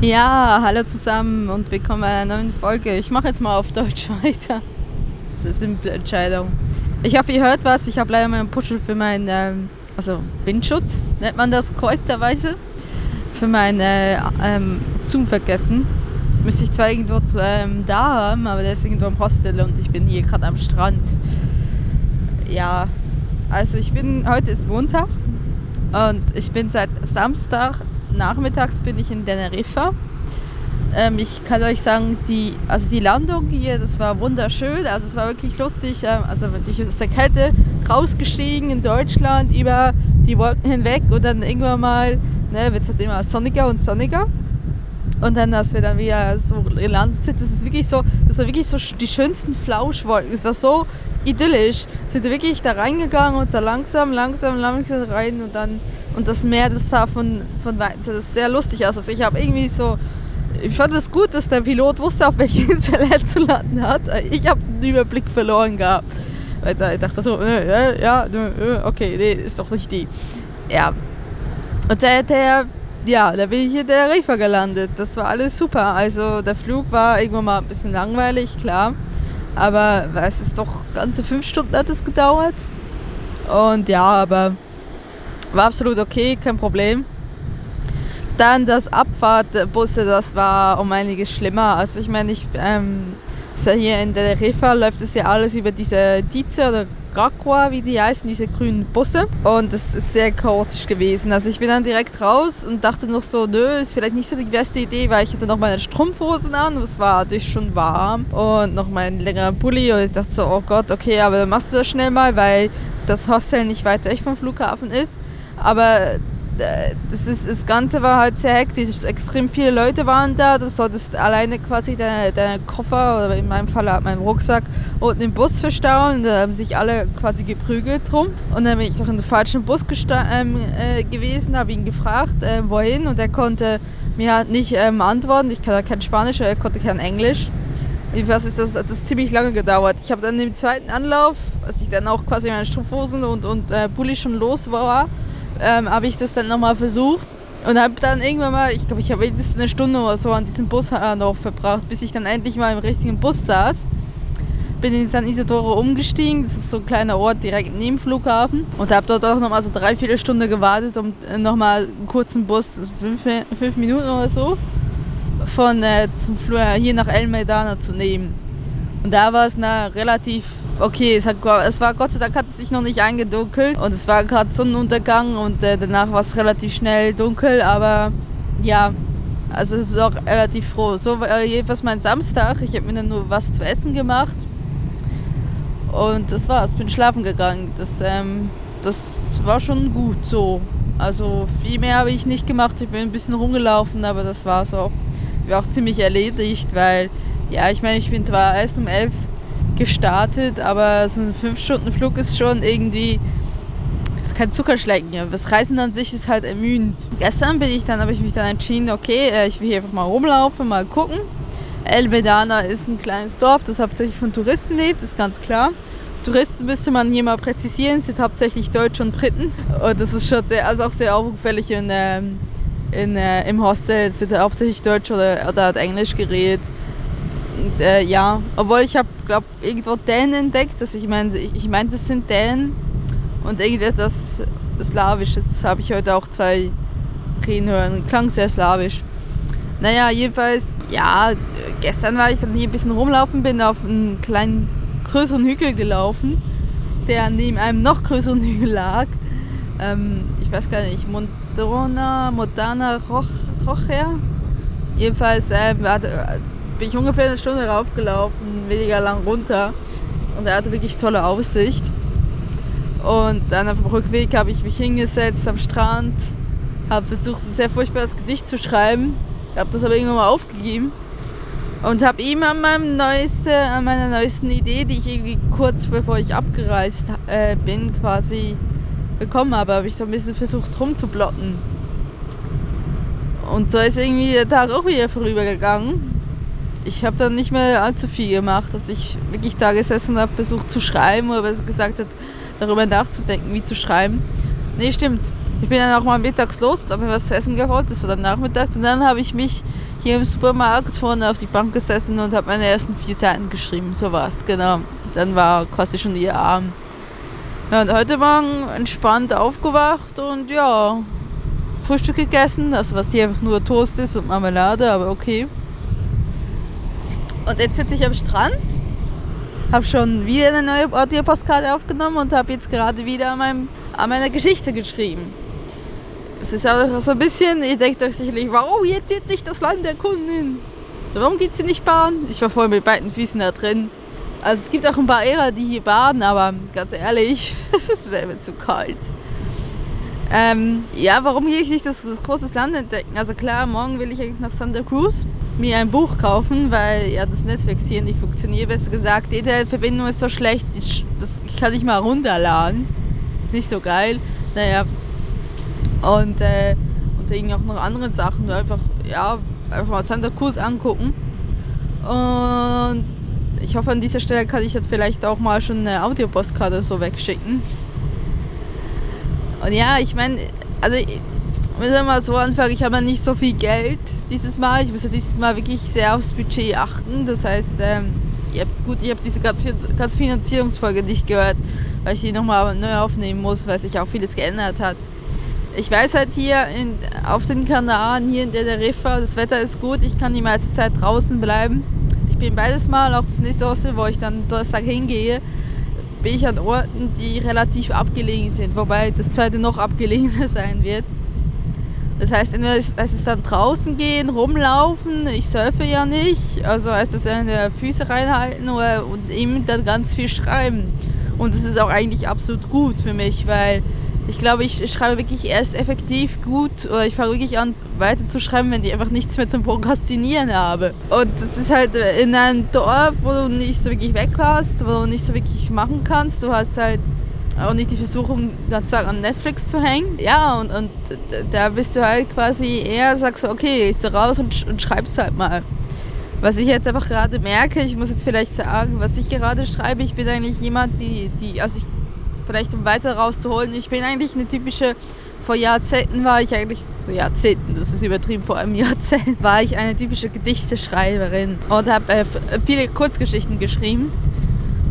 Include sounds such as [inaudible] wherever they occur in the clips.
Ja, hallo zusammen und willkommen bei einer neuen Folge. Ich mache jetzt mal auf Deutsch [laughs] weiter. Das ist eine simple Entscheidung. Ich hoffe, ihr hört was. Ich habe leider meinen Puschel für meinen, ähm, also Windschutz, nennt man das korrekterweise, für meinen äh, ähm, Zoom vergessen. Müsste ich zwar irgendwo zu, ähm, da haben, aber der ist irgendwo im Hostel und ich bin hier gerade am Strand. Ja, also ich bin, heute ist Montag und ich bin seit Samstag nachmittags bin ich in Teneriffa. Ähm, ich kann euch sagen, die, also die Landung hier, das war wunderschön. Also es war wirklich lustig. Ähm, also ich aus der Kette rausgestiegen in Deutschland über die Wolken hinweg und dann irgendwann mal ne, wird es halt immer sonniger und sonniger. Und dann, dass wir dann wieder so gelandet sind, das ist wirklich so, das war wirklich so die schönsten Flauschwolken. Es war so idyllisch. Sind wir wirklich da reingegangen und so langsam, langsam, langsam rein und dann und das Meer, das sah von, von weitem das sehr lustig aus. Also ich habe irgendwie so, ich fand es gut, dass der Pilot wusste, auf welche [laughs] Insel er zu landen hat. Ich habe den Überblick verloren gehabt. Ich dachte so, äh, ja, äh, okay, nee, ist doch nicht die. Ja. Und der, der ja, da bin ich in der Rifa gelandet. Das war alles super. Also der Flug war irgendwann mal ein bisschen langweilig, klar. Aber es ist doch ganze fünf Stunden hat es gedauert. Und ja, aber war absolut okay, kein Problem. Dann das Abfahrtbusse, das war um einiges schlimmer. Also ich meine, ich ähm, ja hier in der Rifa läuft es ja alles über diese Dize oder Gakwa, wie die heißen, diese grünen Busse. Und das ist sehr chaotisch gewesen. Also ich bin dann direkt raus und dachte noch so, nö, ist vielleicht nicht so die beste Idee, weil ich hatte noch meine Strumpfhosen an es war natürlich schon warm und noch meinen längeren Pulli und ich dachte so, oh Gott, okay, aber dann machst du das schnell mal, weil das Hostel nicht weit weg vom Flughafen ist. Aber äh, das, ist, das Ganze war halt sehr hektisch. Extrem viele Leute waren da. Du solltest alleine quasi deinen deine Koffer oder in meinem Fall meinen Rucksack unten im Bus verstauen. Da haben sich alle quasi geprügelt drum. Und dann bin ich doch in den falschen Bus ähm, äh, gewesen, habe ihn gefragt, äh, wohin. Und er konnte mir halt nicht ähm, antworten. Ich kann ja kein Spanisch, er konnte kein Englisch. Jedenfalls ist das, das ziemlich lange gedauert. Ich habe dann im zweiten Anlauf, als ich dann auch quasi meine Strumpfhosen und, und äh, Bulli schon los war, ähm, habe ich das dann nochmal versucht und habe dann irgendwann mal, ich glaube, ich habe mindestens eine Stunde oder so an diesem Bus äh, noch verbracht, bis ich dann endlich mal im richtigen Bus saß. Bin in San Isidoro umgestiegen, das ist so ein kleiner Ort direkt neben dem Flughafen und habe dort auch nochmal so drei, vier Stunden gewartet, um äh, nochmal einen kurzen Bus, fünf, fünf Minuten oder so, von äh, zum Flur hier nach El Meidana zu nehmen. Und da war es eine relativ okay, es, hat, es war Gott sei Dank hat es sich noch nicht eingedunkelt und es war gerade Sonnenuntergang und äh, danach war es relativ schnell dunkel, aber ja, also doch relativ froh. So war äh, jedenfalls mein Samstag. Ich habe mir dann nur was zu essen gemacht und das war's. Bin schlafen gegangen. Das, ähm, das war schon gut so. Also viel mehr habe ich nicht gemacht. Ich bin ein bisschen rumgelaufen, aber das war so. Ich war auch ziemlich erledigt, weil ja, ich meine, ich bin zwar erst um elf gestartet, aber so ein 5-Stunden-Flug ist schon irgendwie kein Zuckerschlecken. Das Reisen an sich ist halt ermüdend. Gestern bin ich dann, habe ich mich dann entschieden, okay, äh, ich will hier einfach mal rumlaufen, mal gucken. El Bedana ist ein kleines Dorf, das hauptsächlich von Touristen lebt, ist ganz klar. Touristen müsste man hier mal präzisieren, sind hauptsächlich Deutsche und Briten. Und das ist schon sehr, also auch sehr auffällig in, ähm, in, äh, im Hostel sind hauptsächlich Deutsch oder, oder hat Englisch geredet. Äh, ja, obwohl ich habe, glaube irgendwo Dänen entdeckt. Also ich meine, ich, ich meine, das sind Dänen und irgendetwas Slawisches habe ich heute auch zwei reden hören. Klang sehr slawisch. Naja, jedenfalls, ja, gestern war ich dann hier ein bisschen rumlaufen, bin auf einen kleinen, größeren Hügel gelaufen, der neben einem noch größeren Hügel lag. Ähm, ich weiß gar nicht, Montana Roch, Rocher. Jedenfalls äh, bin ich ungefähr eine Stunde raufgelaufen, weniger lang runter. Und er hatte wirklich tolle Aussicht. Und dann auf dem Rückweg habe ich mich hingesetzt am Strand, habe versucht, ein sehr furchtbares Gedicht zu schreiben, habe das aber irgendwann mal aufgegeben und habe ihm an, meinem neueste, an meiner neuesten Idee, die ich irgendwie kurz bevor ich abgereist äh, bin, quasi bekommen habe, habe ich so ein bisschen versucht rumzublotten. Und so ist irgendwie der Tag auch wieder vorübergegangen ich habe dann nicht mehr allzu viel gemacht, dass ich wirklich da gesessen habe, versucht zu schreiben oder was gesagt hat, darüber nachzudenken, wie zu schreiben. Nee, stimmt. Ich bin dann auch mal mittags los, habe mir was zu essen geholt, das war dann nachmittags und dann habe ich mich hier im Supermarkt vorne auf die Bank gesessen und habe meine ersten vier Seiten geschrieben. So was, genau. Dann war quasi schon ihr Abend. Ja, und heute Morgen entspannt aufgewacht und ja, Frühstück gegessen. Also was hier einfach nur Toast ist und Marmelade, aber okay. Und jetzt sitze ich am Strand, habe schon wieder eine neue Audio-Postkarte aufgenommen und habe jetzt gerade wieder an, meinem, an meiner Geschichte geschrieben. Es ist auch so ein bisschen, ihr denkt euch sicherlich, warum jetzt jetzt nicht das Land erkunden? Warum geht sie nicht baden? Ich war voll mit beiden Füßen da drin. Also es gibt auch ein paar Ära, die hier baden, aber ganz ehrlich, [laughs] es ist mir zu kalt. Ähm, ja, warum gehe ich nicht das, das große Land entdecken? Also klar, morgen will ich eigentlich nach Santa Cruz mir ein Buch kaufen, weil ja das Netflix hier nicht funktioniert. Besser gesagt, die Internetverbindung ist so schlecht, ich, das, ich kann nicht mal runterladen. Das ist nicht so geil. Naja. Und, äh, und irgendwie auch noch andere Sachen. Einfach, ja, einfach mal Santa Cruz angucken. Und ich hoffe, an dieser Stelle kann ich jetzt vielleicht auch mal schon eine Audiopostkarte so wegschicken. Und ja, ich meine, also ich will mal so anfangen, ich habe nicht so viel Geld dieses Mal. Ich muss ja dieses Mal wirklich sehr aufs Budget achten. Das heißt, ähm, ich hab, gut, ich habe diese ganze Finanzierungsfolge nicht gehört, weil ich die nochmal neu aufnehmen muss, weil sich auch vieles geändert hat. Ich weiß halt hier in, auf den Kanaren, hier in der Riffa, das Wetter ist gut, ich kann die meiste Zeit draußen bleiben. Ich bin beides Mal, auch das nächste Hostel, wo ich dann Donnerstag hingehe, bin ich an Orten, die relativ abgelegen sind, wobei das zweite noch abgelegener [laughs] sein wird. Das heißt, entweder es dann draußen gehen, rumlaufen, ich surfe ja nicht, also heißt es entweder Füße reinhalten oder, und eben dann ganz viel schreiben. Und das ist auch eigentlich absolut gut für mich, weil ich glaube, ich schreibe wirklich erst effektiv gut oder ich fange wirklich an weiter zu schreiben, wenn ich einfach nichts mehr zum Prokrastinieren habe. Und das ist halt in einem Dorf, wo du nicht so wirklich weg warst, wo du nicht so wirklich machen kannst. Du hast halt auch nicht die Versuchung, ganz Tag an Netflix zu hängen. Ja, und, und da bist du halt quasi eher, sagst du, okay, gehst du raus und, und schreibst halt mal. Was ich jetzt einfach gerade merke, ich muss jetzt vielleicht sagen, was ich gerade schreibe, ich bin eigentlich jemand, die, die also ich vielleicht um weiter rauszuholen, ich bin eigentlich eine typische, vor Jahrzehnten war ich eigentlich, vor Jahrzehnten, das ist übertrieben, vor einem [laughs] Jahrzehnt, war ich eine typische Gedichteschreiberin und habe äh, viele Kurzgeschichten geschrieben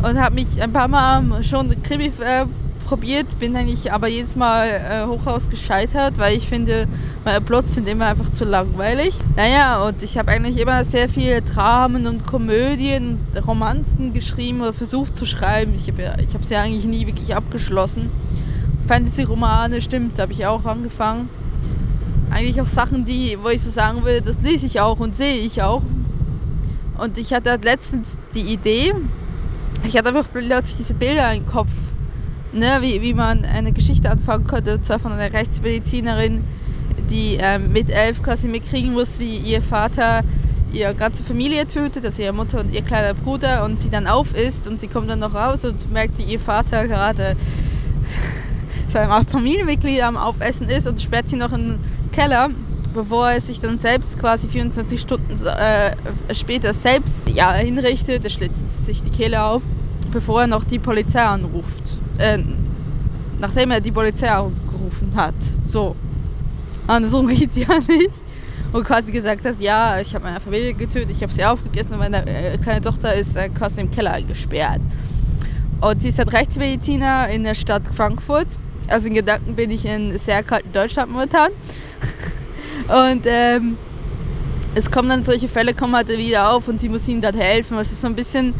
und habe mich ein paar Mal schon Krimi äh, probiert, bin eigentlich aber jedes Mal äh, hochaus gescheitert, weil ich finde, meine Plots sind immer einfach zu langweilig. Naja, und ich habe eigentlich immer sehr viele Dramen und Komödien, Romanzen geschrieben oder versucht zu schreiben. Ich habe ich sie ja eigentlich nie wirklich abgeschlossen. Fantasy-Romane, stimmt, habe ich auch angefangen. Eigentlich auch Sachen, die, wo ich so sagen will, das lese ich auch und sehe ich auch. Und ich hatte letztens die Idee, ich hatte einfach plötzlich diese Bilder im Kopf ne, wie, wie man eine Geschichte anfangen könnte, und zwar von einer Rechtsmedizinerin, die ähm, mit elf quasi mitkriegen muss, wie ihr Vater ihre ganze Familie tötet, also ihre Mutter und ihr kleiner Bruder, und sie dann auf ist und sie kommt dann noch raus und merkt, wie ihr Vater gerade [laughs] seinem Familienmitglied am Aufessen ist und sperrt sie noch in den Keller, bevor er sich dann selbst quasi 24 Stunden äh, später selbst ja, hinrichtet. Er schlitzt sich die Kehle auf, bevor er noch die Polizei anruft äh, nachdem er die Polizei gerufen hat. So. Andersrum [laughs] geht ja nicht. Und quasi gesagt hat, ja, ich habe meine Familie getötet, ich habe sie aufgegessen und meine äh, kleine Tochter ist quasi im Keller eingesperrt. Und sie ist halt Rechtsmediziner in der Stadt Frankfurt. Also in Gedanken bin ich in sehr kalten Deutschland momentan. Und ähm, es kommen dann solche Fälle kommen halt wieder auf und sie muss ihnen dann helfen. Es ist so ein bisschen,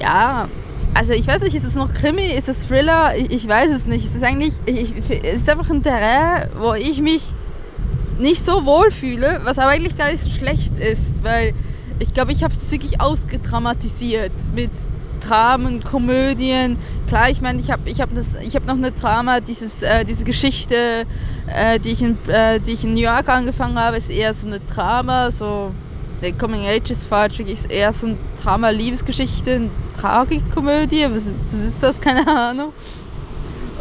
ja, also ich weiß nicht, ist es noch Krimi, ist es Thriller? Ich, ich, weiß es nicht. Es ist eigentlich, ich, es ist einfach ein Terrain, wo ich mich nicht so wohl fühle, was aber eigentlich gar nicht so schlecht ist, weil ich glaube, ich habe es wirklich ausgedramatisiert mit Dramen, Komödien. Klar, ich meine, ich habe ich hab hab noch eine Drama, dieses, äh, diese Geschichte, äh, die, ich in, äh, die ich in New York angefangen habe, ist eher so eine Drama, so der Coming Age ist falsch, ist eher so ein Drama, Liebesgeschichte, eine Tragikkomödie, was, was ist das, keine Ahnung.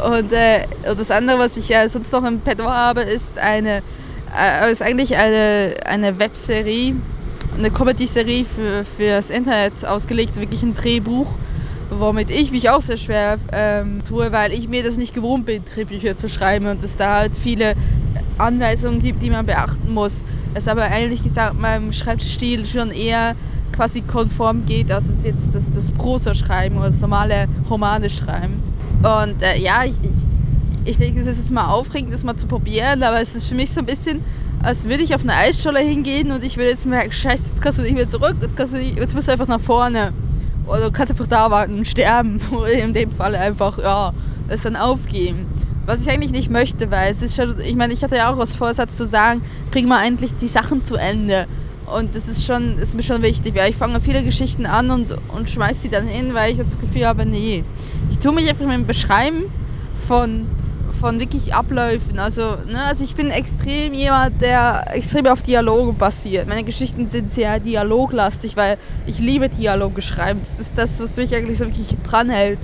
Und, äh, das andere, was ich sonst noch im Petto habe, ist eine, äh, ist eigentlich eine, eine Webserie, eine Comedy-Serie für, für das Internet ausgelegt, wirklich ein Drehbuch, womit ich mich auch sehr schwer ähm, tue, weil ich mir das nicht gewohnt bin, Drehbücher zu schreiben und dass da halt viele Anweisungen gibt, die man beachten muss. Es aber ehrlich gesagt meinem Schreibstil schon eher quasi konform geht, als es jetzt das, das Prosa-Schreiben oder das normale Romane schreiben. Und äh, ja, ich, ich, ich denke, es ist mal aufregend, das mal zu probieren, aber es ist für mich so ein bisschen, als würde ich auf eine Eisscholle hingehen und ich würde jetzt merken, scheiße, jetzt kannst du nicht mehr zurück, jetzt, kannst du nicht, jetzt musst du einfach nach vorne. Oder kannst einfach da warten sterben. [laughs] Oder in dem Fall einfach, ja, es dann aufgeben. Was ich eigentlich nicht möchte, weil es ist schon, ich meine, ich hatte ja auch als Vorsatz zu sagen, bring mal endlich die Sachen zu Ende. Und das ist schon, ist mir schon wichtig, weil ich fange viele Geschichten an und, und schmeiße sie dann hin, weil ich das Gefühl habe, nee. Ich tue mich einfach mit dem Beschreiben von, von wirklich Abläufen. Also, ne, also ich bin extrem jemand, der extrem auf Dialoge basiert. Meine Geschichten sind sehr dialoglastig, weil ich liebe Dialoge schreiben. Das ist das, was mich eigentlich so wirklich dranhält.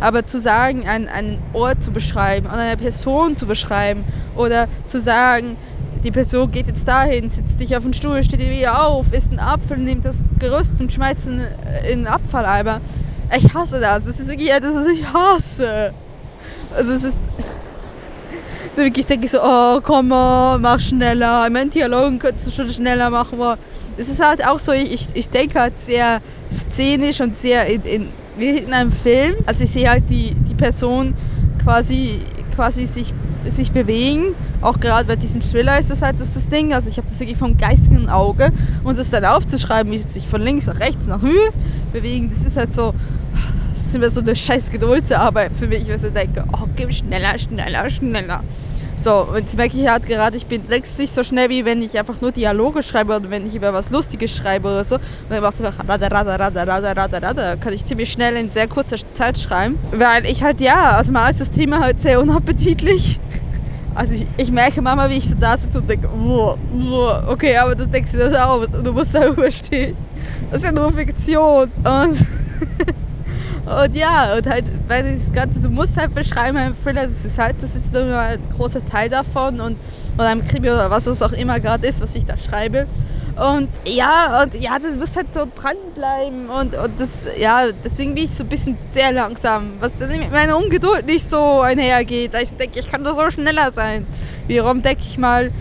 Aber zu sagen, einen, einen Ort zu beschreiben oder eine Person zu beschreiben oder zu sagen, die Person geht jetzt dahin, sitzt dich auf den Stuhl, steht wieder auf, isst einen Apfel, nimmt das Gerüst und schmeißt ihn in den Abfalleimer. Ich hasse das. Das ist wirklich etwas, was ich hasse. Also es ist... Wirklich denke ich so, oh komm mal, mach schneller. Ich meine, Dialogen könntest du schon schneller machen. Es ist halt auch so, ich, ich denke halt sehr szenisch und sehr in, in, wie in einem Film. Also ich sehe halt die, die Person quasi, quasi sich, sich bewegen auch gerade bei diesem Thriller ist das halt das, das Ding. Also ich habe das wirklich vom geistigen Auge und das dann aufzuschreiben, wie sie sich von links nach rechts nach Höhe bewegen, das ist halt so, das ist immer so eine scheiß Geduldsarbeit für mich, weil ich denke, oh, gib schneller, schneller, schneller. So, jetzt merke ich halt gerade, ich bin längst nicht so schnell, wie wenn ich einfach nur Dialoge schreibe oder wenn ich über was Lustiges schreibe oder so. Und dann macht einfach rada, rada, rada, rada, rada, rada. Kann ich ziemlich schnell in sehr kurzer Zeit schreiben. Weil ich halt, ja, also mal ist das Thema halt sehr unappetitlich. Also ich, ich merke manchmal, wie ich so da sitze und denke, okay, aber du denkst dir das aus und du musst darüber [laughs] stehen. Das ist ja nur Fiktion. Und, und ja, und halt, weil das Ganze, du musst halt beschreiben, ein Thriller, das ist halt, das ist nur ein großer Teil davon und, und einem Krimi oder was es auch immer gerade ist, was ich da schreibe. Und ja, und ja, du musst halt so dranbleiben. Und, und das, ja, deswegen bin ich so ein bisschen sehr langsam. Was dann mit meiner Ungeduld nicht so einhergeht. Ich denke, ich kann da so schneller sein. Wiederum denke ich mal,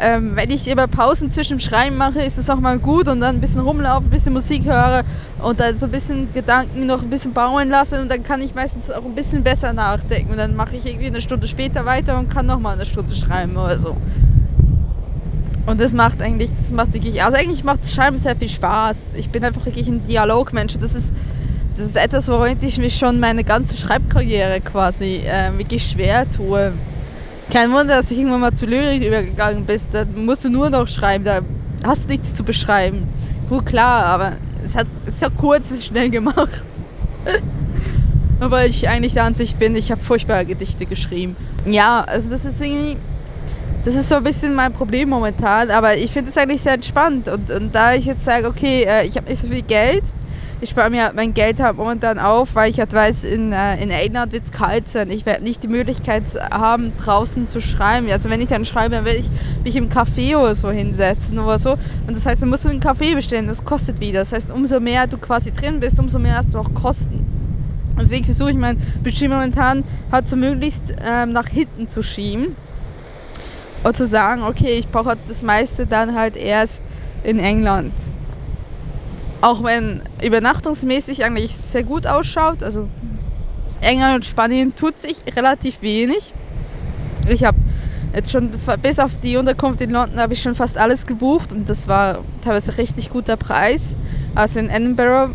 ähm, wenn ich immer Pausen zwischen dem Schreiben mache, ist es auch mal gut und dann ein bisschen rumlaufen, ein bisschen Musik höre und dann so ein bisschen Gedanken noch ein bisschen bauen lasse und dann kann ich meistens auch ein bisschen besser nachdenken und dann mache ich irgendwie eine Stunde später weiter und kann nochmal eine Stunde schreiben oder so. Und das macht eigentlich, das macht wirklich, also eigentlich macht Schreiben sehr viel Spaß. Ich bin einfach wirklich ein Dialogmensch. Das ist, das ist etwas, womit ich mich schon meine ganze Schreibkarriere quasi äh, wirklich schwer tue. Kein Wunder, dass ich irgendwann mal zu Lyrik übergegangen bin. Da musst du nur noch schreiben, da hast du nichts zu beschreiben. Gut, klar, aber es, hat, es kurz, es ist schnell gemacht. [laughs] aber ich eigentlich der Ansicht bin, ich habe furchtbare Gedichte geschrieben. Ja, also das ist irgendwie das ist so ein bisschen mein Problem momentan, aber ich finde es eigentlich sehr entspannt. Und, und da ich jetzt sage, okay, äh, ich habe nicht so viel Geld, ich spare mir mein Geld halt momentan auf, weil ich halt weiß, in, äh, in England wird es kalt sein. Ich werde nicht die Möglichkeit haben, draußen zu schreiben. Also wenn ich dann schreibe, dann werde ich mich im Café oder so hinsetzen oder so. Und das heißt, dann musst du einen Kaffee bestellen, das kostet wieder. Das heißt, umso mehr du quasi drin bist, umso mehr hast du auch Kosten. Deswegen versuche ich mein Budget momentan halt so möglichst ähm, nach hinten zu schieben und zu sagen, okay, ich brauche das meiste dann halt erst in England. Auch wenn übernachtungsmäßig eigentlich sehr gut ausschaut. Also England und Spanien tut sich relativ wenig. Ich habe jetzt schon bis auf die Unterkunft in London habe ich schon fast alles gebucht und das war teilweise richtig guter Preis. Also in Edinburgh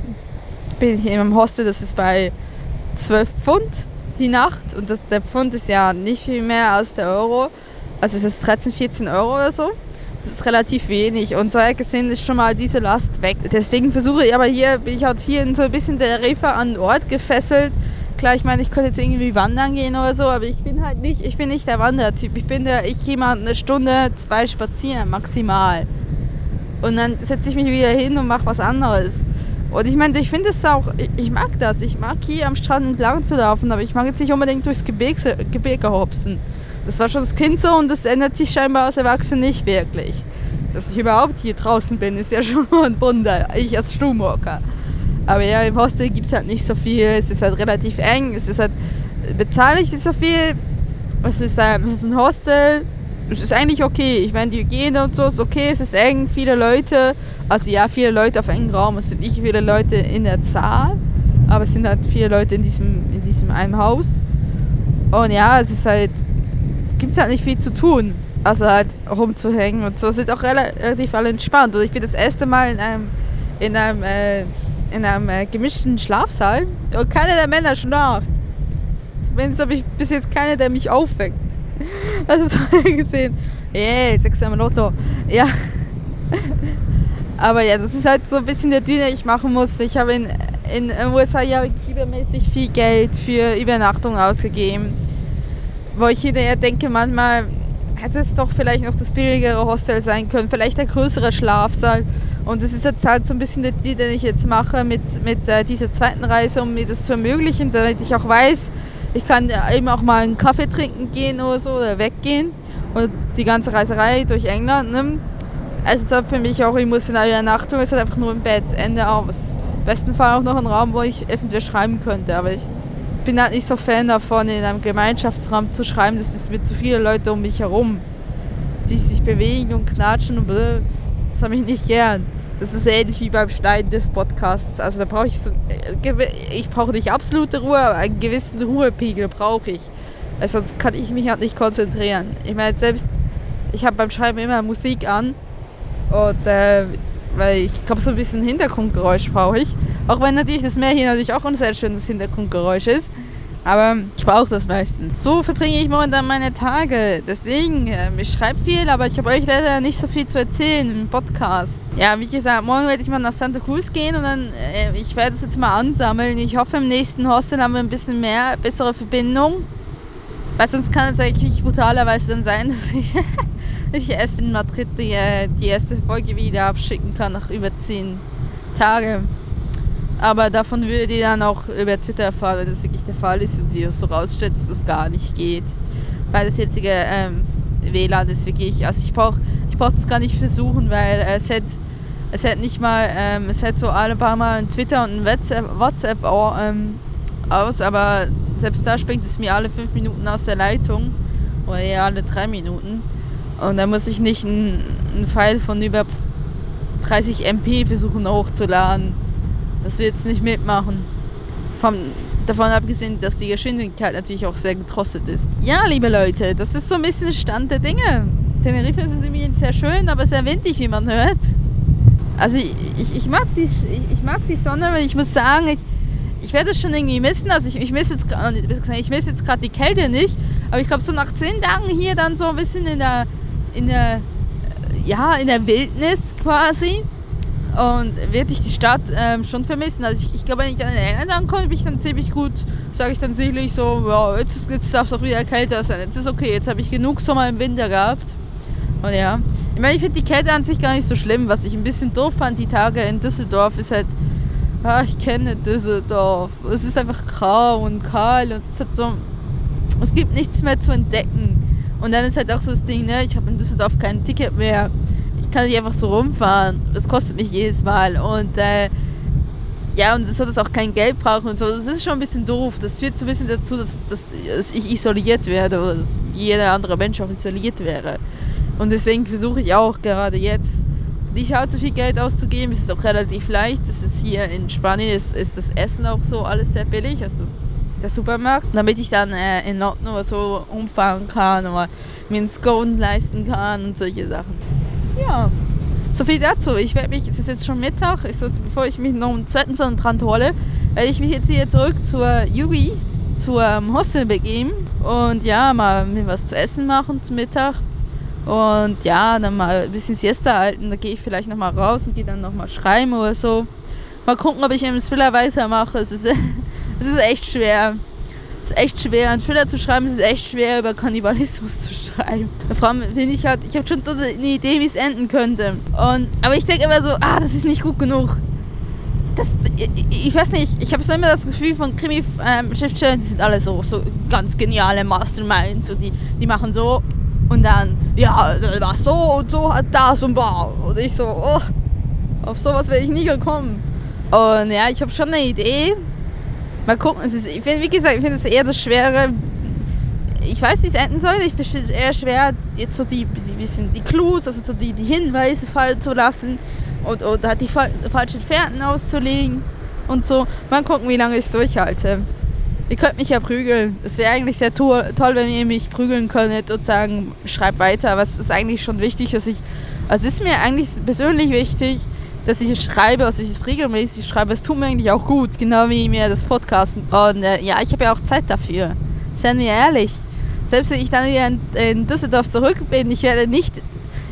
bin ich in einem Hostel, das ist bei 12 Pfund die Nacht und das, der Pfund ist ja nicht viel mehr als der Euro. Also es ist 13, 14 Euro oder so. Das ist relativ wenig und so gesehen ist schon mal diese Last weg. Deswegen versuche ich aber hier, bin ich halt hier in so ein bisschen der Refer an Ort gefesselt. Klar, ich meine, ich könnte jetzt irgendwie wandern gehen oder so, aber ich bin halt nicht, ich bin nicht der Wandertyp. Ich bin der, ich gehe mal eine Stunde, zwei spazieren maximal. Und dann setze ich mich wieder hin und mache was anderes. Und ich meine, ich finde es auch, ich mag das. Ich mag hier am Strand entlang zu laufen, aber ich mag jetzt nicht unbedingt durchs Gebirge, Gebirge hopsen. Das war schon das Kind so und das ändert sich scheinbar als Erwachsene nicht wirklich. Dass ich überhaupt hier draußen bin, ist ja [laughs] schon ein Wunder. Ich als Stuhlmocker. Aber ja, im Hostel gibt es halt nicht so viel. Es ist halt relativ eng. Es ist halt, bezahle ich nicht so viel. Es ist, ein, es ist ein Hostel. es ist eigentlich okay. Ich meine, die Hygiene und so ist okay, es ist eng, viele Leute, also ja, viele Leute auf engem Raum, es sind nicht viele Leute in der Zahl, aber es sind halt viele Leute in diesem, in diesem einen Haus. Und ja, es ist halt, gibt halt nicht viel zu tun, also halt rumzuhängen und so. Ist auch relativ alle entspannt. Und ich bin das erste Mal in einem, in einem, äh, in einem äh, gemischten Schlafsaal und keiner der Männer schnarcht. Zumindest habe ich bis jetzt keiner, der mich aufweckt. [laughs] Also so [laughs] gesehen. Yay, sechsmal Lotto. Ja. Aber ja, das ist halt so ein bisschen der Dünne, ich machen musste. Ich habe in, in den USA ja übermäßig viel Geld für Übernachtung ausgegeben. Wo ich hinterher denke, manchmal hätte es doch vielleicht noch das billigere Hostel sein können, vielleicht der größere Schlafsaal. Und das ist jetzt halt so ein bisschen der Deal, den ich jetzt mache mit, mit äh, dieser zweiten Reise, um mir das zu ermöglichen, damit ich auch weiß, ich kann eben auch mal einen Kaffee trinken gehen oder so oder weggehen. Und die ganze Reiserei durch England. Ne? Also es ist für mich auch emotionale Übernachtung, es halt einfach nur im Bett, Ende aus. Im besten Fall auch noch ein Raum, wo ich eventuell schreiben könnte. Aber ich bin halt nicht so Fan davon, in einem Gemeinschaftsraum zu schreiben. Das ist mit zu viele Leute um mich herum, die sich bewegen und knatschen und blöd. Das habe ich nicht gern. Das ist ähnlich wie beim Schneiden des Podcasts. Also da brauche ich so, äh, ich brauche nicht absolute Ruhe, aber einen gewissen Ruhepegel brauche ich. Also sonst kann ich mich halt nicht konzentrieren. Ich meine selbst, ich habe beim Schreiben immer Musik an und äh, weil ich glaube so ein bisschen Hintergrundgeräusch brauche ich. Auch wenn natürlich das Meer hier natürlich auch ein sehr schönes Hintergrundgeräusch ist. Aber ich brauche das meistens. So verbringe ich momentan meine Tage. Deswegen, äh, ich schreibe viel, aber ich habe euch leider nicht so viel zu erzählen im Podcast. Ja, wie gesagt, morgen werde ich mal nach Santa Cruz gehen und dann, äh, ich werde es jetzt mal ansammeln. Ich hoffe, im nächsten Hostel haben wir ein bisschen mehr, bessere Verbindung. Weil sonst kann es eigentlich brutalerweise dann sein, [laughs] dass ich, ich erst in Madrid die, äh, die erste Folge wieder abschicken kann nach über zehn Tagen. Aber davon würdet ihr dann auch über Twitter erfahren, wenn das wirklich der Fall ist und sich das so rausstellt, dass das gar nicht geht. Weil das jetzige ähm, WLAN ist wirklich, also ich brauche ich brauch das gar nicht versuchen, weil es hat, es hat nicht mal, ähm, es hat so alle paar Mal ein Twitter und ein WhatsApp, WhatsApp ähm, aus, aber selbst da springt es mir alle fünf Minuten aus der Leitung oder eher alle drei Minuten. Und da muss ich nicht einen Pfeil von über 30 MP versuchen hochzuladen das wir jetzt nicht mitmachen. Vom, davon abgesehen, dass die Geschwindigkeit natürlich auch sehr getrostet ist. Ja, liebe Leute, das ist so ein bisschen der Stand der Dinge. Tenerife ist irgendwie sehr schön, aber sehr windig, wie man hört. Also ich, ich, ich mag, die, ich, ich, mag die Sonne, aber ich muss sagen, ich, ich werde es schon irgendwie missen. Also ich, ich misse jetzt, miss jetzt gerade die Kälte nicht, aber ich glaube so nach zehn Tagen hier dann so ein bisschen in der, in der, ja, in der Wildnis quasi und werde ich die Stadt ähm, schon vermissen. Also ich, ich glaube, wenn ich dann in England ankomme, bin ich dann ziemlich gut, sage ich dann sicherlich so, ja, jetzt, jetzt darf es auch wieder kälter sein, jetzt ist okay, jetzt habe ich genug Sommer im Winter gehabt. Und ja, ich meine, ich finde die Kälte an sich gar nicht so schlimm. Was ich ein bisschen doof fand, die Tage in Düsseldorf, ist halt, ah, ich kenne Düsseldorf. Es ist einfach grau und kahl und es hat so, es gibt nichts mehr zu entdecken. Und dann ist halt auch so das Ding, ne, ich habe in Düsseldorf kein Ticket mehr kann ich einfach so rumfahren. Das kostet mich jedes Mal. Und äh, ja, und das soll das auch kein Geld brauchen und so. Das ist schon ein bisschen doof. Das führt so ein bisschen dazu, dass, dass, dass ich isoliert werde oder dass jeder andere Mensch auch isoliert wäre. Und deswegen versuche ich auch gerade jetzt nicht allzu viel Geld auszugeben. Es ist auch relativ leicht. Das ist hier in Spanien ist, ist das Essen auch so alles sehr billig. Also der Supermarkt. Damit ich dann äh, in London oder so umfahren kann oder mir einen Scone leisten kann und solche Sachen. Ja, so viel dazu. Ich werde mich, es ist jetzt schon Mittag, ich so, bevor ich mich noch einen zweiten Sonnenbrand hole, werde ich mich jetzt wieder zurück zur Yugi, zum Hostel begeben und ja, mal mir was zu essen machen zum Mittag. Und ja, dann mal ein bisschen Siesta halten. Da gehe ich vielleicht nochmal raus und gehe dann nochmal schreiben oder so. Mal gucken, ob ich im Thriller weitermache. Es ist, [laughs] es ist echt schwer ist echt schwer. Ein Thriller zu schreiben, ist echt schwer, über Kannibalismus zu schreiben. Vor allem finde ich halt, ich habe schon so eine Idee, wie es enden könnte. Und, aber ich denke immer so, ah, das ist nicht gut genug. Das, ich, ich weiß nicht, ich habe so immer das Gefühl von Krimi-Schriftstellern, ähm, die sind alle so, so ganz geniale Masterminds und die, die machen so und dann, ja, war so und so hat das und bla. Und ich so, oh, auf sowas wäre ich nie gekommen. Und ja, ich habe schon eine Idee, Mal gucken, es ist, ich find, wie gesagt, ich finde es eher das Schwere. ich weiß, wie es enden soll. Ich finde es eher schwer, jetzt so die, bisschen die Clues, also so die, die Hinweise fallen zu lassen und, oder die falschen Fährten auszulegen und so. Mal gucken, wie lange ich es durchhalte. Ihr könnt mich ja prügeln. Es wäre eigentlich sehr to toll, wenn ihr mich prügeln könntet und sagen, schreibt weiter. Es ist eigentlich schon wichtig, dass ich. Also es ist mir eigentlich persönlich wichtig, dass ich es schreibe, also ich es regelmäßig schreibe. Es tut mir eigentlich auch gut, genau wie mir das Podcasten. Und äh, ja, ich habe ja auch Zeit dafür. Seien wir ehrlich. Selbst wenn ich dann wieder in, in Düsseldorf zurück bin, ich werde nicht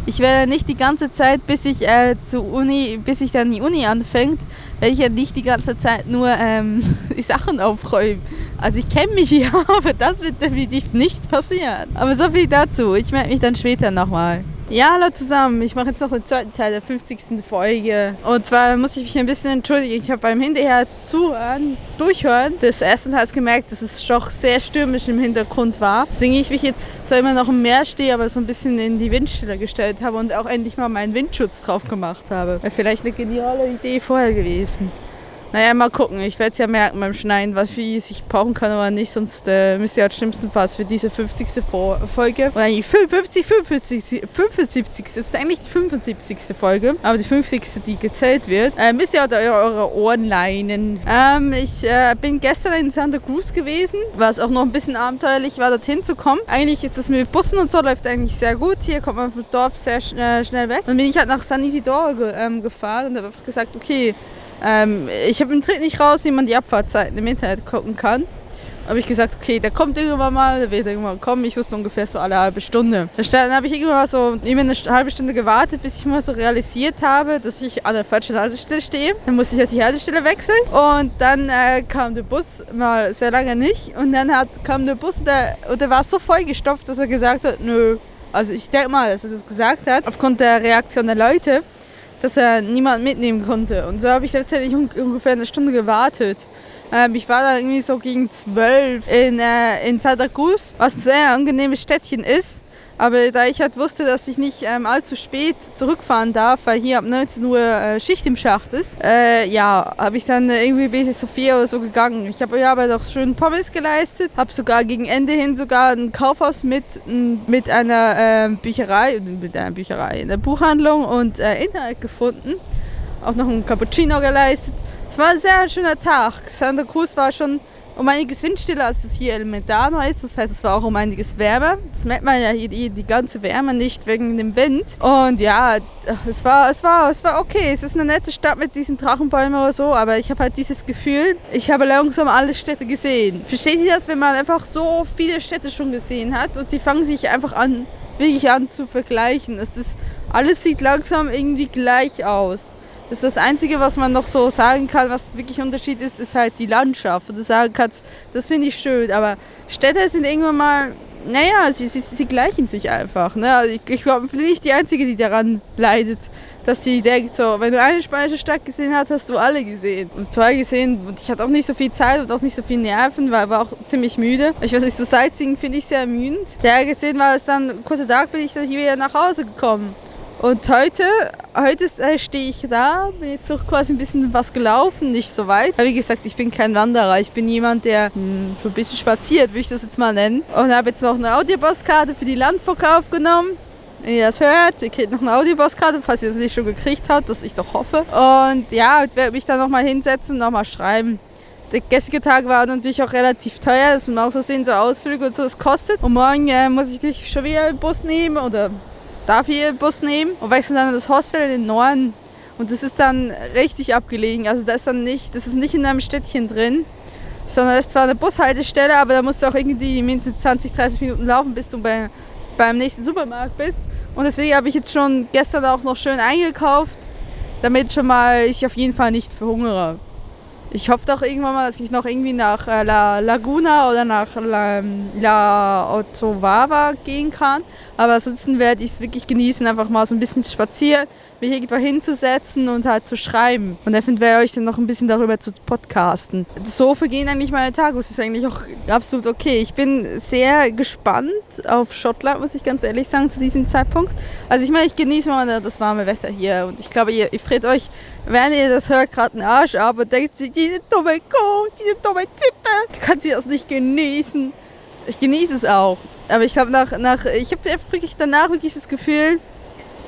ich werde nicht die ganze Zeit, bis ich äh, zur Uni, bis ich dann die Uni anfängt, werde ich ja nicht die ganze Zeit nur ähm, [laughs] die Sachen aufräumen. Also ich kenne mich ja, [laughs] aber das wird definitiv nicht passieren. Aber so viel dazu. Ich melde mich dann später nochmal. Ja, hallo zusammen. Ich mache jetzt noch den zweiten Teil der 50. Folge. Und zwar muss ich mich ein bisschen entschuldigen. Ich habe beim Hinterher zuhören, durchhören des ersten Teils gemerkt, dass es doch sehr stürmisch im Hintergrund war. Deswegen ich mich jetzt zwar immer noch im Meer stehe, aber so ein bisschen in die Windstille gestellt habe und auch endlich mal meinen Windschutz drauf gemacht habe. Wäre vielleicht eine geniale Idee vorher gewesen. Naja, mal gucken. Ich werde es ja merken beim Schneiden, was wie ich brauchen kann oder nicht. Sonst äh, müsst ihr halt schlimmstenfalls für diese 50. Folge oder eigentlich 50, 55, 75. Das ist eigentlich die 75. Folge, aber die 50. die gezählt wird, äh, müsst ihr halt eure Ohren leinen. Ähm, ich äh, bin gestern in Santa Cruz gewesen, was auch noch ein bisschen abenteuerlich war, dorthin zu kommen. Eigentlich ist das mit Bussen und so läuft eigentlich sehr gut. Hier kommt man vom Dorf sehr schn äh, schnell weg. Dann bin ich halt nach San Isidoro ge ähm, gefahren und habe einfach gesagt, okay, ähm, ich habe im Tritt nicht raus, wie man die Abfahrtzeiten im Internet gucken kann. habe ich gesagt, okay, der kommt irgendwann mal, der wird irgendwann kommen. Ich wusste ungefähr so alle halbe Stunde. Dann habe ich irgendwann so immer eine halbe Stunde gewartet, bis ich mal so realisiert habe, dass ich an der falschen Haltestelle stehe. Dann musste ich halt die Haltestelle wechseln. Und dann äh, kam der Bus mal sehr lange nicht. Und dann hat, kam der Bus und der, und der war so vollgestopft, dass er gesagt hat, nö. Also ich denke mal, dass er das gesagt hat, aufgrund der Reaktion der Leute dass er niemand mitnehmen konnte. Und so habe ich letztendlich ungefähr eine Stunde gewartet. Ähm, ich war da irgendwie so gegen zwölf in, äh, in Santa Cruz, was ein sehr angenehmes Städtchen ist. Aber da ich halt wusste, dass ich nicht ähm, allzu spät zurückfahren darf, weil hier ab 19 Uhr äh, Schicht im Schacht ist, äh, ja, habe ich dann äh, irgendwie bis Sophia oder so gegangen. Ich habe ja aber doch schön Pommes geleistet, habe sogar gegen Ende hin sogar ein Kaufhaus mit, mit einer äh, Bücherei, mit einer Bücherei, einer Buchhandlung und äh, Internet gefunden. Auch noch ein Cappuccino geleistet. Es war ein sehr schöner Tag. Santa Cruz war schon um einiges windstiller, als es hier elementar noch ist. Das heißt, es war auch um einiges wärmer. Das merkt man ja hier die, die ganze Wärme nicht wegen dem Wind. Und ja, es war, es, war, es war okay. Es ist eine nette Stadt mit diesen Drachenbäumen oder so, aber ich habe halt dieses Gefühl, ich habe langsam alle Städte gesehen. Versteht ihr das, wenn man einfach so viele Städte schon gesehen hat und sie fangen sich einfach an, wirklich an zu vergleichen? Es ist, alles sieht langsam irgendwie gleich aus. Das ist das Einzige, was man noch so sagen kann, was wirklich Unterschied ist, ist halt die Landschaft. Und du sagen kannst, das finde ich schön. Aber Städte sind irgendwann mal, naja, sie, sie, sie gleichen sich einfach. Ne? Also ich, ich glaube, ich bin nicht die Einzige, die daran leidet, dass sie denkt, so, wenn du eine spanische Stadt gesehen hast, hast du alle gesehen. Und zwei gesehen und ich hatte auch nicht so viel Zeit und auch nicht so viel Nerven, weil war auch ziemlich müde. Ich weiß nicht, so Sightseeing finde ich sehr ermüdend. Der gesehen war es dann, kurzer Tag bin ich dann hier wieder nach Hause gekommen. Und heute, heute äh, stehe ich da, bin jetzt auch quasi ein bisschen was gelaufen, nicht so weit. Aber wie gesagt, ich bin kein Wanderer. Ich bin jemand, der hm, so ein bisschen spaziert, würde ich das jetzt mal nennen. Und habe jetzt noch eine Audiobusskarte für die Landverkauf genommen. Wenn ihr das hört, ihr kriegt noch eine Audiobusskarte, falls ihr das nicht schon gekriegt habt, das ich doch hoffe. Und ja, ich werde mich dann nochmal hinsetzen nochmal schreiben. Der gestrige Tag war natürlich auch relativ teuer, das muss man auch so sehen, so Ausflüge und so, das kostet. Und morgen äh, muss ich natürlich schon wieder einen Bus nehmen oder darf hier den Bus nehmen und wechseln dann in das Hostel in den Norden. Und das ist dann richtig abgelegen. Also das ist dann nicht, das ist nicht in einem Städtchen drin, sondern das ist zwar eine Bushaltestelle, aber da musst du auch irgendwie mindestens 20, 30 Minuten laufen, bis du bei, beim nächsten Supermarkt bist. Und deswegen habe ich jetzt schon gestern auch noch schön eingekauft, damit schon mal ich auf jeden Fall nicht verhungere. Ich hoffe doch irgendwann mal, dass ich noch irgendwie nach äh, La Laguna oder nach La, La Otovava gehen kann. Aber ansonsten werde ich es wirklich genießen, einfach mal so ein bisschen spazieren, mich irgendwo hinzusetzen und halt zu schreiben. Und eventuell euch dann noch ein bisschen darüber zu podcasten. So vergehen eigentlich meine Tage. Das ist eigentlich auch absolut okay. Ich bin sehr gespannt auf Schottland, muss ich ganz ehrlich sagen, zu diesem Zeitpunkt. Also ich meine, ich genieße mal das warme Wetter hier. Und ich glaube, ihr, ihr friert euch, wenn ihr das hört, gerade einen Arsch ab und denkt sich, diese dumme Kuh, diese dumme Zippe, kann sie das nicht genießen. Ich genieße es auch. Aber ich habe nach, nach, ich habe wirklich danach wirklich das Gefühl, es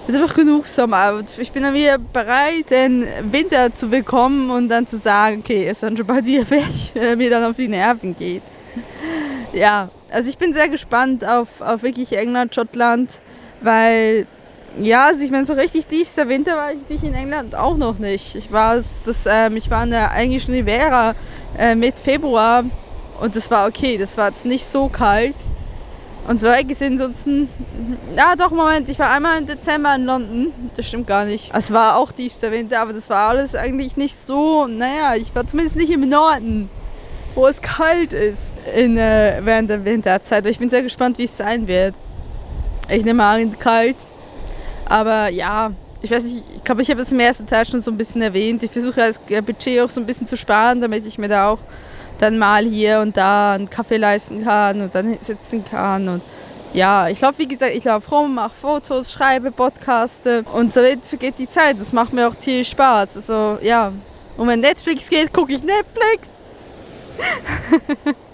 ist einfach genug Sommer. Ich bin dann wieder bereit, den Winter zu bekommen und dann zu sagen, okay, ist dann schon bald wieder weg, wenn mir dann auf die Nerven geht. Ja, also ich bin sehr gespannt auf, auf wirklich England, Schottland, weil ja, also ich meine, so richtig tiefster Winter war ich in England auch noch nicht. Ich war, das, ähm, ich war in der englischen Rivera äh, mit Februar und das war okay. Das war jetzt nicht so kalt. Und so gesehen, ansonsten, ja doch, Moment, ich war einmal im Dezember in London, das stimmt gar nicht. Es war auch tiefster Winter, aber das war alles eigentlich nicht so, naja, ich war zumindest nicht im Norden, wo es kalt ist in, äh, während der Winterzeit. Aber ich bin sehr gespannt, wie es sein wird. Ich nehme an, kalt, aber ja, ich weiß nicht, ich glaube, ich habe es im ersten Teil schon so ein bisschen erwähnt. Ich versuche das Budget auch so ein bisschen zu sparen, damit ich mir da auch dann mal hier und da einen Kaffee leisten kann und dann sitzen kann. Und ja, ich glaube, wie gesagt, ich laufe rum, mache Fotos, schreibe Podcaste und so vergeht die Zeit. Das macht mir auch tierisch Spaß. Also ja, und wenn Netflix geht, gucke ich Netflix. [laughs]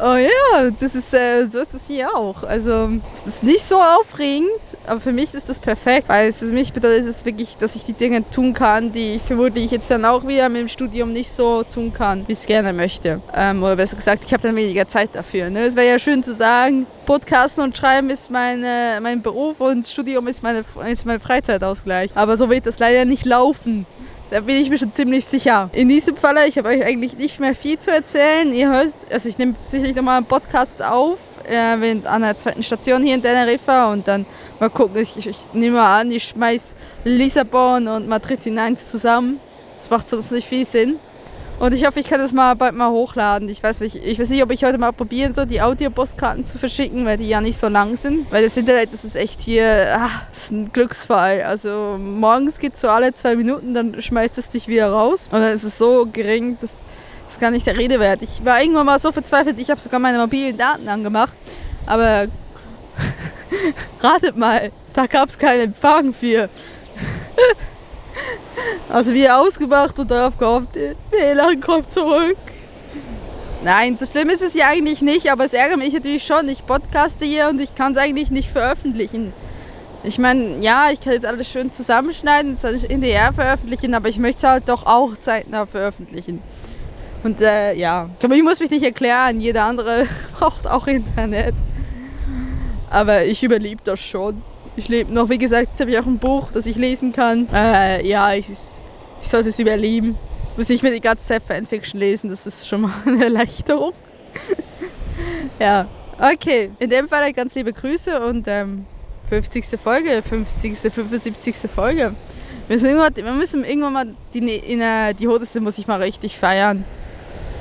Oh ja, das ist, äh, so ist es hier auch. Also es ist nicht so aufregend, aber für mich ist das perfekt, weil es für mich bedeutet es wirklich, dass ich die Dinge tun kann, die ich vermutlich jetzt dann auch wieder mit dem Studium nicht so tun kann, wie ich es gerne möchte. Ähm, oder besser gesagt, ich habe dann weniger Zeit dafür. Ne? Es wäre ja schön zu sagen, Podcasten und Schreiben ist meine, mein Beruf und Studium ist, meine, ist mein Freizeitausgleich. Aber so wird das leider nicht laufen. Da bin ich mir schon ziemlich sicher. In diesem Falle, ich habe euch eigentlich nicht mehr viel zu erzählen. Ihr hört, also ich nehme sicherlich nochmal einen Podcast auf, äh, an der zweiten Station hier in Teneriffa und dann mal gucken. Ich, ich, ich nehme mal an, ich schmeiß Lissabon und Madrid hinein zusammen. Das macht sonst nicht viel Sinn. Und ich hoffe, ich kann das mal bald mal hochladen. Ich weiß nicht, ich weiß nicht, ob ich heute mal probieren soll, die Audiopostkarten zu verschicken, weil die ja nicht so lang sind. Weil das Internet, das ist echt hier, das ist ein Glücksfall. Also morgens geht es so alle zwei Minuten, dann schmeißt es dich wieder raus. Und dann ist es so gering, das ist gar nicht der Rede wert. Ich war irgendwann mal so verzweifelt, ich habe sogar meine mobilen Daten angemacht. Aber [laughs] ratet mal, da gab es keinen Empfang für. [laughs] Also wie ausgemacht und darauf gehofft, WLAN kommt zurück. Nein, so schlimm ist es ja eigentlich nicht, aber es ärgert mich natürlich schon. Ich podcaste hier und ich kann es eigentlich nicht veröffentlichen. Ich meine, ja, ich kann jetzt alles schön zusammenschneiden, es in NDR veröffentlichen, aber ich möchte es halt doch auch zeitnah veröffentlichen. Und äh, ja, ich muss mich nicht erklären, jeder andere [laughs] braucht auch Internet. Aber ich überlebe das schon. Ich lebe noch, wie gesagt, jetzt habe ich auch ein Buch, das ich lesen kann. Äh, ja, ich, ich sollte es überleben. Muss ich mir die ganze Zeit Fanfiction lesen, das ist schon mal [laughs] eine Erleichterung. [laughs] ja, okay. In dem Fall ganz liebe Grüße und ähm, 50. Folge, 50., 75. Folge. Wir müssen irgendwann, wir müssen irgendwann mal die, in der, die Hoteste muss ich mal richtig feiern.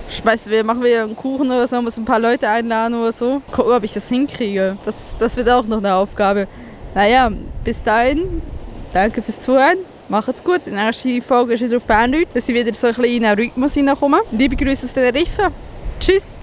Schmeißt, wir machen wir einen Kuchen oder so, muss ein paar Leute einladen oder so. Gucken, ob ich das hinkriege. Das, das wird auch noch eine Aufgabe. Naja, bis dahin, danke fürs Zuhören. Macht's gut. In der nächsten Folge ist wieder auf Berndeutsch, dass ich wieder so ein bisschen in einen Rhythmus hineinkomme. Liebe Grüße aus Teneriffa. Tschüss.